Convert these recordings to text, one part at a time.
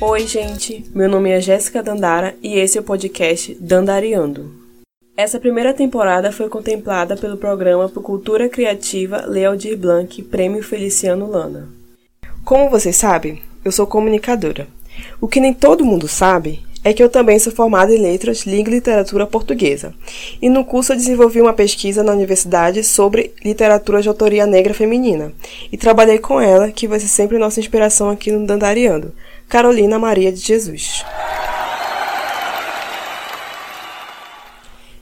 Oi, gente. Meu nome é Jéssica Dandara e esse é o podcast Dandariando. Essa primeira temporada foi contemplada pelo programa por Cultura Criativa Lealdir Blanc Prêmio Feliciano Lana. Como vocês sabem, eu sou comunicadora. O que nem todo mundo sabe é que eu também sou formada em Letras, Língua e Literatura Portuguesa. E no curso eu desenvolvi uma pesquisa na universidade sobre literatura de autoria negra feminina. E trabalhei com ela, que vai ser sempre nossa inspiração aqui no Dandariando, Carolina Maria de Jesus.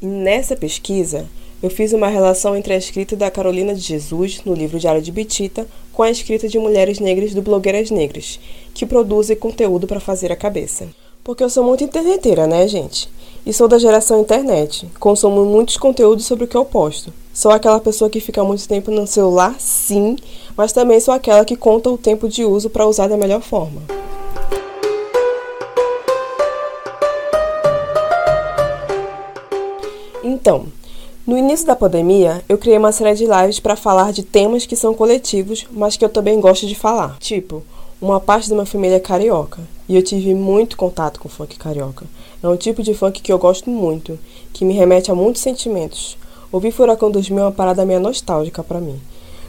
E nessa pesquisa, eu fiz uma relação entre a escrita da Carolina de Jesus, no livro Diário de Betita, com a escrita de mulheres negras do Blogueiras Negras, que produzem conteúdo para fazer a cabeça. Porque eu sou muito interneteira, né, gente? E sou da geração internet. Consumo muitos conteúdos sobre o que eu posto. Sou aquela pessoa que fica muito tempo no celular, sim, mas também sou aquela que conta o tempo de uso para usar da melhor forma. Então, no início da pandemia, eu criei uma série de lives para falar de temas que são coletivos, mas que eu também gosto de falar. Tipo, uma parte da minha família é carioca, e eu tive muito contato com funk carioca. É um tipo de funk que eu gosto muito, que me remete a muitos sentimentos. Ouvir Furacão 2000 é uma parada meio nostálgica para mim.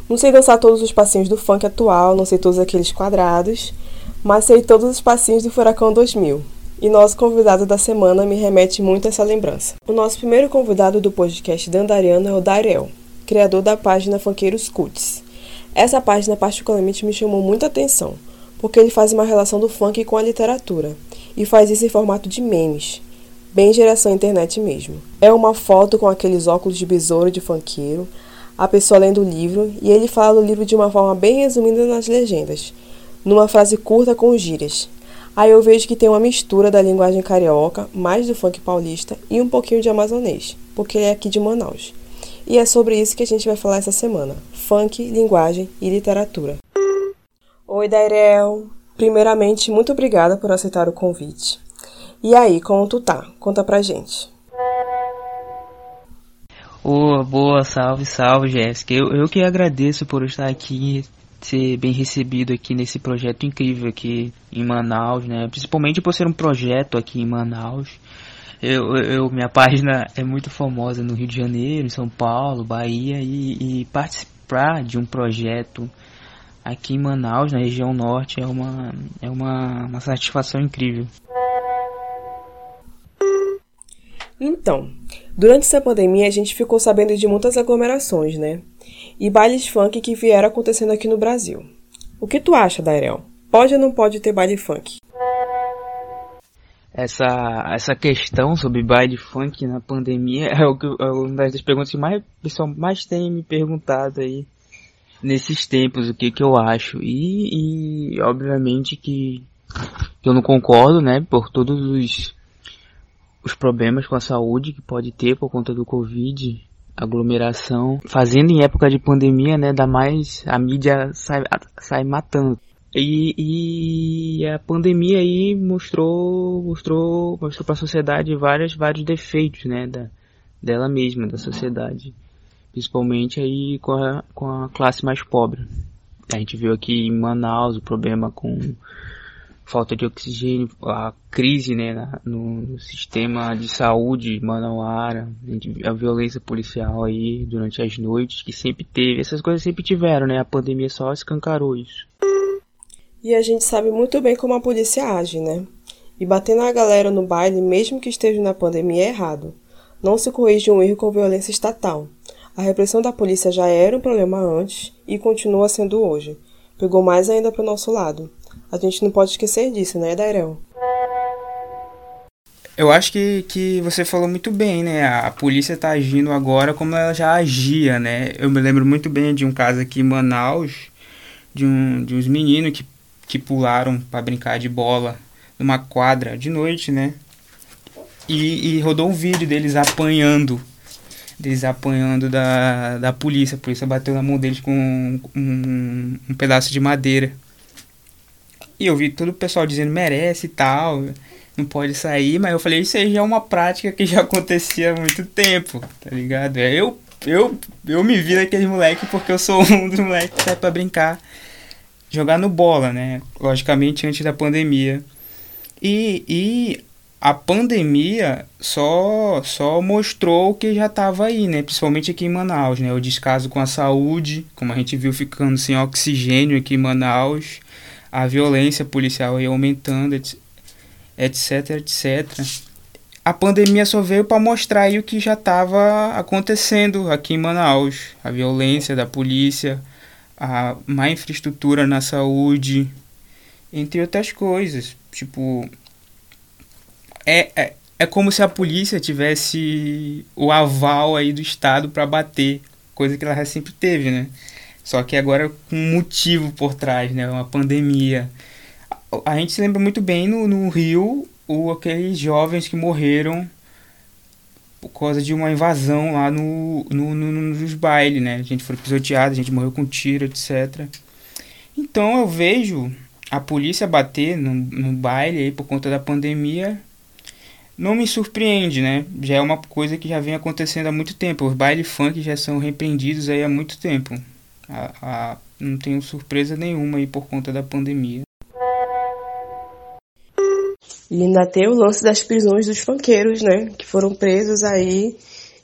Não sei dançar todos os passinhos do funk atual, não sei todos aqueles quadrados, mas sei todos os passinhos do Furacão 2000 e nosso convidado da semana me remete muito a essa lembrança. O nosso primeiro convidado do podcast Dandariano é o Dariel, criador da página Funkeiros Cuts. Essa página particularmente me chamou muita atenção, porque ele faz uma relação do funk com a literatura, e faz isso em formato de memes, bem geração internet mesmo. É uma foto com aqueles óculos de besouro de funkeiro, a pessoa lendo o livro, e ele fala do livro de uma forma bem resumida nas legendas, numa frase curta com gírias, Aí eu vejo que tem uma mistura da linguagem carioca, mais do funk paulista e um pouquinho de amazonês, porque ele é aqui de Manaus. E é sobre isso que a gente vai falar essa semana: funk, linguagem e literatura. Oi, Dairel! Primeiramente, muito obrigada por aceitar o convite. E aí, como tu tá? Conta pra gente. Ô, boa, salve, salve, Jéssica. Eu, eu que agradeço por estar aqui ser bem recebido aqui nesse projeto incrível aqui em Manaus, né? Principalmente por ser um projeto aqui em Manaus. Eu, eu, minha página é muito famosa no Rio de Janeiro, em São Paulo, Bahia e, e participar de um projeto aqui em Manaus, na região norte, é uma, é uma, uma satisfação incrível. Então, durante essa pandemia a gente ficou sabendo de muitas aglomerações, né? E bailes funk que vieram acontecendo aqui no Brasil. O que tu acha, Dairel? Pode ou não pode ter baile funk? Essa, essa questão sobre baile funk na pandemia é, o que, é uma das perguntas que mais, o pessoal mais tem me perguntado aí nesses tempos, o que que eu acho. E, e obviamente que, que eu não concordo, né, por todos os os problemas com a saúde que pode ter por conta do Covid, aglomeração, fazendo em época de pandemia, né, dá mais, a mídia sai, sai matando. E, e a pandemia aí mostrou, mostrou, mostrou para a sociedade vários, vários defeitos, né, da, dela mesma, da sociedade, principalmente aí com a, com a classe mais pobre. A gente viu aqui em Manaus o problema com falta de oxigênio, a crise né, no, sistema de saúde manauara, a violência policial aí durante as noites, que sempre teve, essas coisas sempre tiveram, né? A pandemia só escancarou isso. E a gente sabe muito bem como a polícia age, né? E bater na galera no baile, mesmo que esteja na pandemia, é errado. Não se corrige um erro com violência estatal. A repressão da polícia já era um problema antes e continua sendo hoje. Pegou mais ainda para o nosso lado. A gente não pode esquecer disso, né, Dairel? Eu acho que, que você falou muito bem, né? A polícia tá agindo agora como ela já agia, né? Eu me lembro muito bem de um caso aqui em Manaus, de, um, de uns meninos que, que pularam para brincar de bola numa quadra de noite, né? E, e rodou um vídeo deles apanhando, deles apanhando da, da polícia. A polícia bateu na mão deles com um, um, um pedaço de madeira. E eu vi todo o pessoal dizendo merece e tal, não pode sair, mas eu falei, isso aí já é uma prática que já acontecia há muito tempo, tá ligado? É, eu, eu, eu me vi naquele moleque porque eu sou um dos moleques que sai pra brincar, jogar no bola, né? Logicamente antes da pandemia. E, e a pandemia só só mostrou que já estava aí, né? Principalmente aqui em Manaus, né? O descaso com a saúde, como a gente viu ficando sem oxigênio aqui em Manaus, a violência policial aí aumentando, etc, etc. A pandemia só veio para mostrar aí o que já estava acontecendo aqui em Manaus, a violência da polícia, a má infraestrutura na saúde, entre outras coisas. Tipo, é, é, é como se a polícia tivesse o aval aí do Estado para bater, coisa que ela sempre teve, né? Só que agora com um motivo por trás, né? Uma pandemia. A, a gente se lembra muito bem no, no Rio, o, aqueles jovens que morreram por causa de uma invasão lá no, no, no, nos bailes, né? A gente foi pisoteado, a gente morreu com tiro, etc. Então eu vejo a polícia bater no, no baile aí por conta da pandemia não me surpreende, né? Já é uma coisa que já vem acontecendo há muito tempo. Os baile funk já são repreendidos aí há muito tempo. A, a, não tenho surpresa nenhuma aí por conta da pandemia. E ainda tem o lance das prisões dos funkeiros, né? Que foram presos aí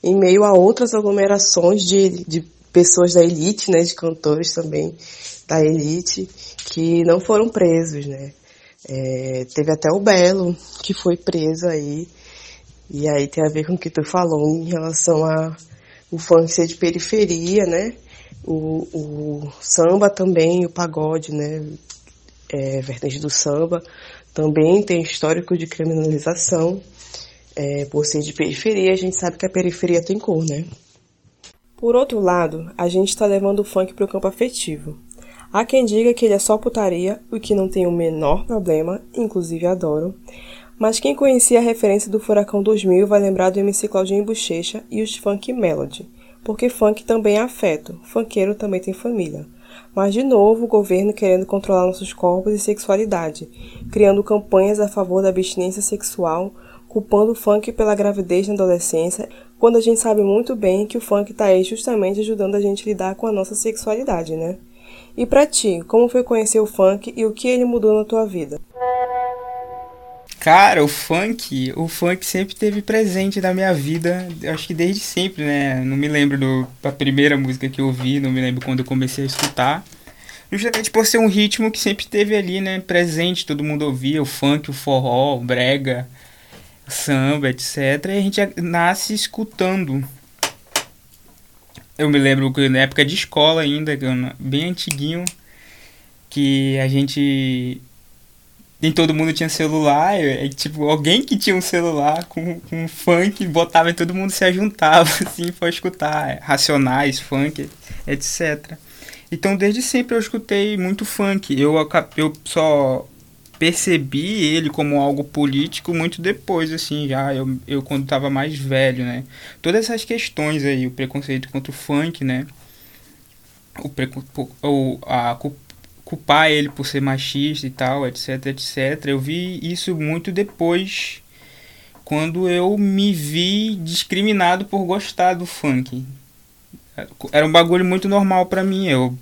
em meio a outras aglomerações de, de pessoas da elite, né? De cantores também da elite, que não foram presos, né? É, teve até o Belo, que foi preso aí. E aí tem a ver com o que tu falou em relação a o funk ser de periferia, né? O, o samba também, o pagode, né? É, vertente do samba, também tem histórico de criminalização. É, por ser de periferia, a gente sabe que a periferia tem cor, né? Por outro lado, a gente está levando o funk para o campo afetivo. Há quem diga que ele é só putaria, o que não tem o menor problema, inclusive adoro. Mas quem conhecia a referência do Furacão 2000 vai lembrar do MC Claudinho Bochecha e os Funk Melody, porque funk também é afeto, funkeiro também tem família. Mas de novo, o governo querendo controlar nossos corpos e sexualidade, criando campanhas a favor da abstinência sexual, culpando o funk pela gravidez na adolescência, quando a gente sabe muito bem que o funk está aí justamente ajudando a gente a lidar com a nossa sexualidade, né? E para ti, como foi conhecer o funk e o que ele mudou na tua vida? Cara, o funk, o funk sempre teve presente na minha vida, acho que desde sempre, né? Não me lembro da primeira música que eu ouvi, não me lembro quando eu comecei a escutar. Justamente por ser um ritmo que sempre teve ali, né? Presente, todo mundo ouvia o funk, o forró, o brega, o samba, etc. E a gente nasce escutando eu me lembro que na época de escola ainda, bem antiguinho, que a gente. Nem todo mundo tinha celular, e, tipo, alguém que tinha um celular com, com funk botava e todo mundo se ajuntava assim para escutar racionais, funk, etc. Então desde sempre eu escutei muito funk. Eu, eu só percebi ele como algo político muito depois, assim, já eu, eu quando estava mais velho, né? Todas essas questões aí, o preconceito contra o funk, né? O, preco, a culpar ele por ser machista e tal, etc, etc. Eu vi isso muito depois, quando eu me vi discriminado por gostar do funk. Era um bagulho muito normal para mim. Eu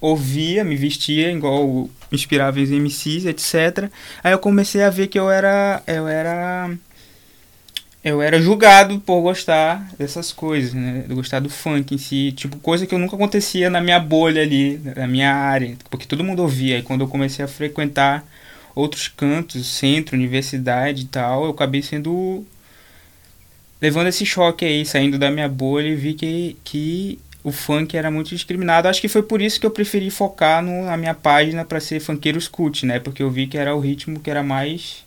ouvia, me vestia igual inspirava em MCs, etc. Aí eu comecei a ver que eu era eu era eu era julgado por gostar dessas coisas, né? De gostar do funk em si, tipo coisa que eu nunca acontecia na minha bolha ali, na minha área, porque todo mundo ouvia. E quando eu comecei a frequentar outros cantos, centro, universidade e tal, eu acabei sendo levando esse choque aí, saindo da minha bolha e vi que que o funk era muito discriminado. Acho que foi por isso que eu preferi focar no, na minha página para ser funkeiros cult, né? Porque eu vi que era o ritmo que era mais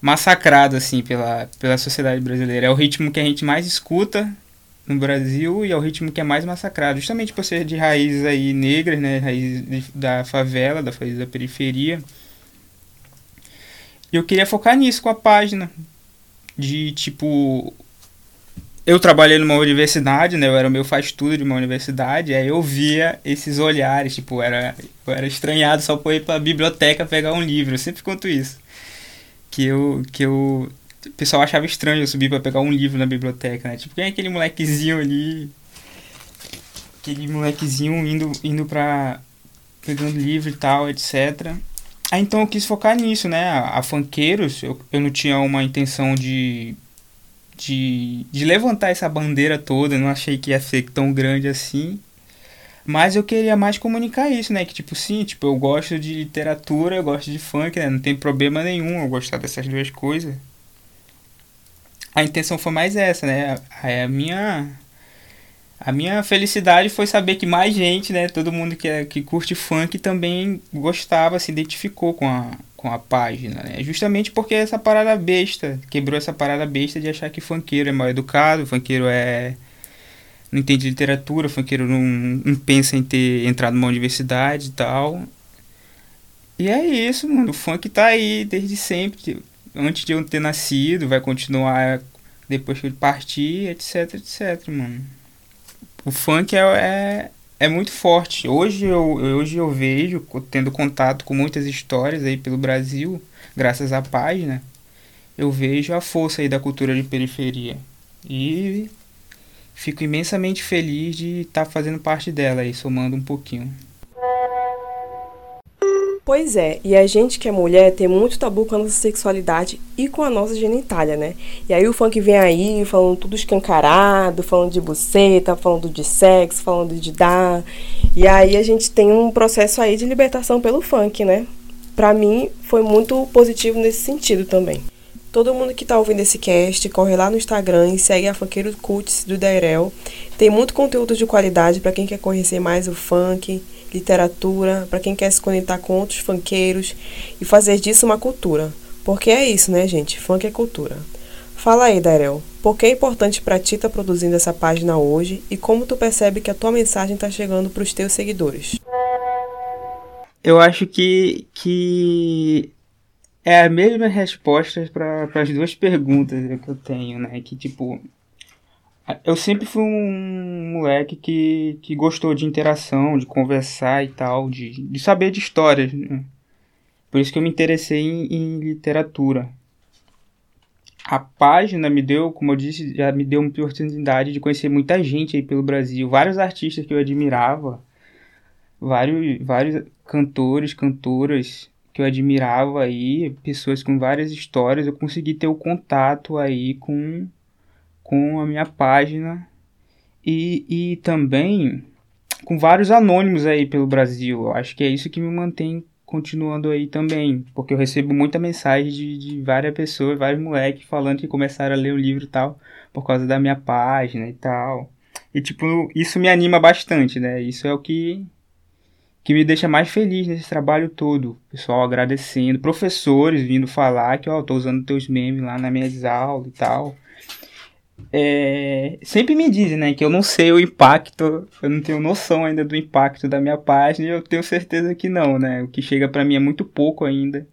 massacrado assim pela, pela sociedade brasileira. É o ritmo que a gente mais escuta no Brasil e é o ritmo que é mais massacrado, justamente por ser de raízes aí negras, né, raízes da favela, da raiz da periferia. E eu queria focar nisso com a página de tipo eu trabalhei numa universidade, né? Eu era o meu faz tudo de uma universidade, aí eu via esses olhares, tipo, era, eu era estranhado só por ir pra biblioteca pegar um livro. Eu sempre conto isso. Que eu. Que eu o pessoal achava estranho eu subir pra pegar um livro na biblioteca, né? Tipo, quem é aquele molequezinho ali? Aquele molequezinho indo, indo pra. pegando livro e tal, etc. Aí então eu quis focar nisso, né? A, a Funkeiros, eu, eu não tinha uma intenção de de, de levantar essa bandeira toda, não achei que ia ser tão grande assim. Mas eu queria mais comunicar isso, né? Que tipo, sim, tipo, eu gosto de literatura, eu gosto de funk, né? Não tem problema nenhum eu gostar dessas duas coisas. A intenção foi mais essa, né? A, a minha a minha felicidade foi saber que mais gente, né, todo mundo que, é, que curte funk também gostava, se identificou com a, com a página, né? Justamente porque essa parada besta, quebrou essa parada besta de achar que funkeiro é mal educado, funkeiro é não entende literatura, funkeiro não, não pensa em ter entrado numa universidade e tal. E é isso, mano, o funk tá aí desde sempre, antes de eu ter nascido, vai continuar depois que ele partir, etc, etc, mano o funk é, é, é muito forte. Hoje eu, hoje eu vejo, tendo contato com muitas histórias aí pelo Brasil, graças à página, eu vejo a força aí da cultura de periferia. E fico imensamente feliz de estar tá fazendo parte dela aí, somando um pouquinho. Pois é, e a gente que é mulher tem muito tabu com a nossa sexualidade e com a nossa genitália, né? E aí o funk vem aí falando tudo escancarado, falando de buceta, falando de sexo, falando de dar. E aí a gente tem um processo aí de libertação pelo funk, né? Pra mim foi muito positivo nesse sentido também. Todo mundo que tá ouvindo esse cast, corre lá no Instagram e segue a Funkeiro Cuts do Dairel. Tem muito conteúdo de qualidade para quem quer conhecer mais o funk literatura, para quem quer se conectar com outros funkeiros e fazer disso uma cultura. Porque é isso, né, gente? Funk é cultura. Fala aí, Darel, por que é importante para ti estar tá produzindo essa página hoje e como tu percebe que a tua mensagem está chegando para os teus seguidores? Eu acho que, que é a mesma resposta para as duas perguntas que eu tenho, né? Que tipo, eu sempre fui um moleque que, que gostou de interação, de conversar e tal, de, de saber de histórias. Né? Por isso que eu me interessei em, em, literatura. A página me deu, como eu disse, já me deu uma oportunidade de conhecer muita gente aí pelo Brasil. Vários artistas que eu admirava, vários, vários cantores, cantoras que eu admirava aí, pessoas com várias histórias. Eu consegui ter o contato aí com com a minha página e, e também com vários anônimos aí pelo Brasil. Eu acho que é isso que me mantém continuando aí também, porque eu recebo muita mensagem de, de várias pessoas, vários moleques falando que começaram a ler o livro e tal, por causa da minha página e tal. E tipo, isso me anima bastante, né? Isso é o que que me deixa mais feliz nesse trabalho todo. Pessoal agradecendo, professores vindo falar que, ó, oh, tô usando teus memes lá na minhas aulas e tal é, sempre me dizem, né, que eu não sei o impacto, eu não tenho noção ainda do impacto da minha página e eu tenho certeza que não, né? O que chega para mim é muito pouco ainda.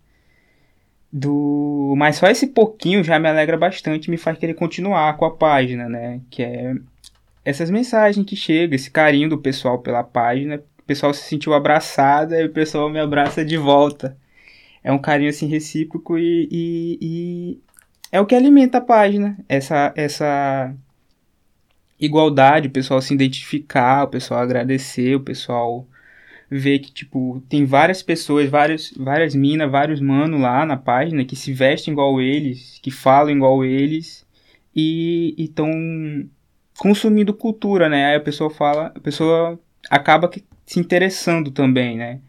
Do, mas só esse pouquinho já me alegra bastante, me faz querer continuar com a página, né? Que é essas mensagens que chegam, esse carinho do pessoal pela página, o pessoal se sentiu abraçado e o pessoal me abraça de volta. É um carinho assim recíproco e, e, e é o que alimenta a página, essa, essa igualdade, o pessoal se identificar, o pessoal agradecer, o pessoal ver que, tipo, tem várias pessoas, várias, várias minas, vários manos lá na página que se vestem igual eles, que falam igual eles e estão consumindo cultura, né? Aí a pessoa fala, a pessoa acaba se interessando também, né?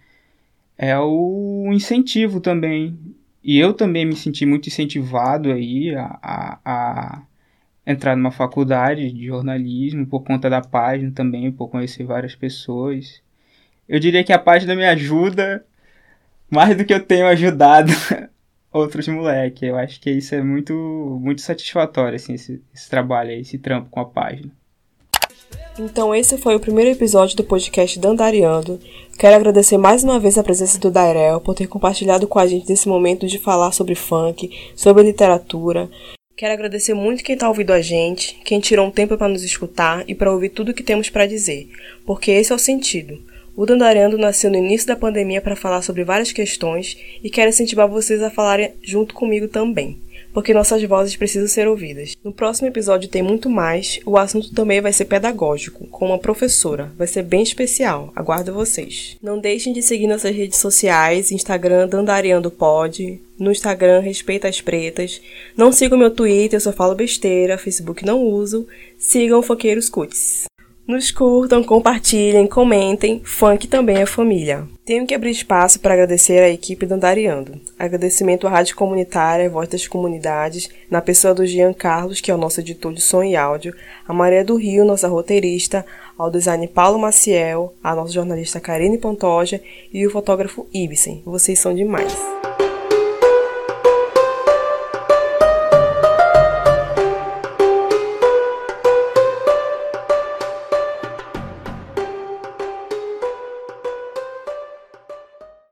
É o incentivo também e eu também me senti muito incentivado aí a, a, a entrar numa faculdade de jornalismo por conta da página também, por conhecer várias pessoas. Eu diria que a página me ajuda mais do que eu tenho ajudado outros moleques. Eu acho que isso é muito, muito satisfatório, assim, esse, esse trabalho aí, esse trampo com a página. Então esse foi o primeiro episódio do podcast Dandariando. Quero agradecer mais uma vez a presença do Dairel por ter compartilhado com a gente esse momento de falar sobre funk, sobre literatura. Quero agradecer muito quem está ouvindo a gente, quem tirou um tempo para nos escutar e para ouvir tudo o que temos para dizer, porque esse é o sentido. O Dandariando nasceu no início da pandemia para falar sobre várias questões e quero incentivar vocês a falarem junto comigo também porque nossas vozes precisam ser ouvidas. No próximo episódio tem muito mais, o assunto também vai ser pedagógico, com uma professora, vai ser bem especial, aguardo vocês. Não deixem de seguir nossas redes sociais, Instagram Dandariando Pod, no Instagram Respeita as Pretas, não sigam meu Twitter, eu só falo besteira, Facebook não uso, sigam Foqueiros Cuts. Nos curtam, compartilhem, comentem. Funk também é família. Tenho que abrir espaço para agradecer a equipe do Andariando. Agradecimento à Rádio Comunitária, Voz das Comunidades, na pessoa do Jean Carlos, que é o nosso editor de som e áudio, a Maria do Rio, nossa roteirista, ao design Paulo Maciel, a nossa jornalista Karine Pantoja e o fotógrafo Ibsen. Vocês são demais.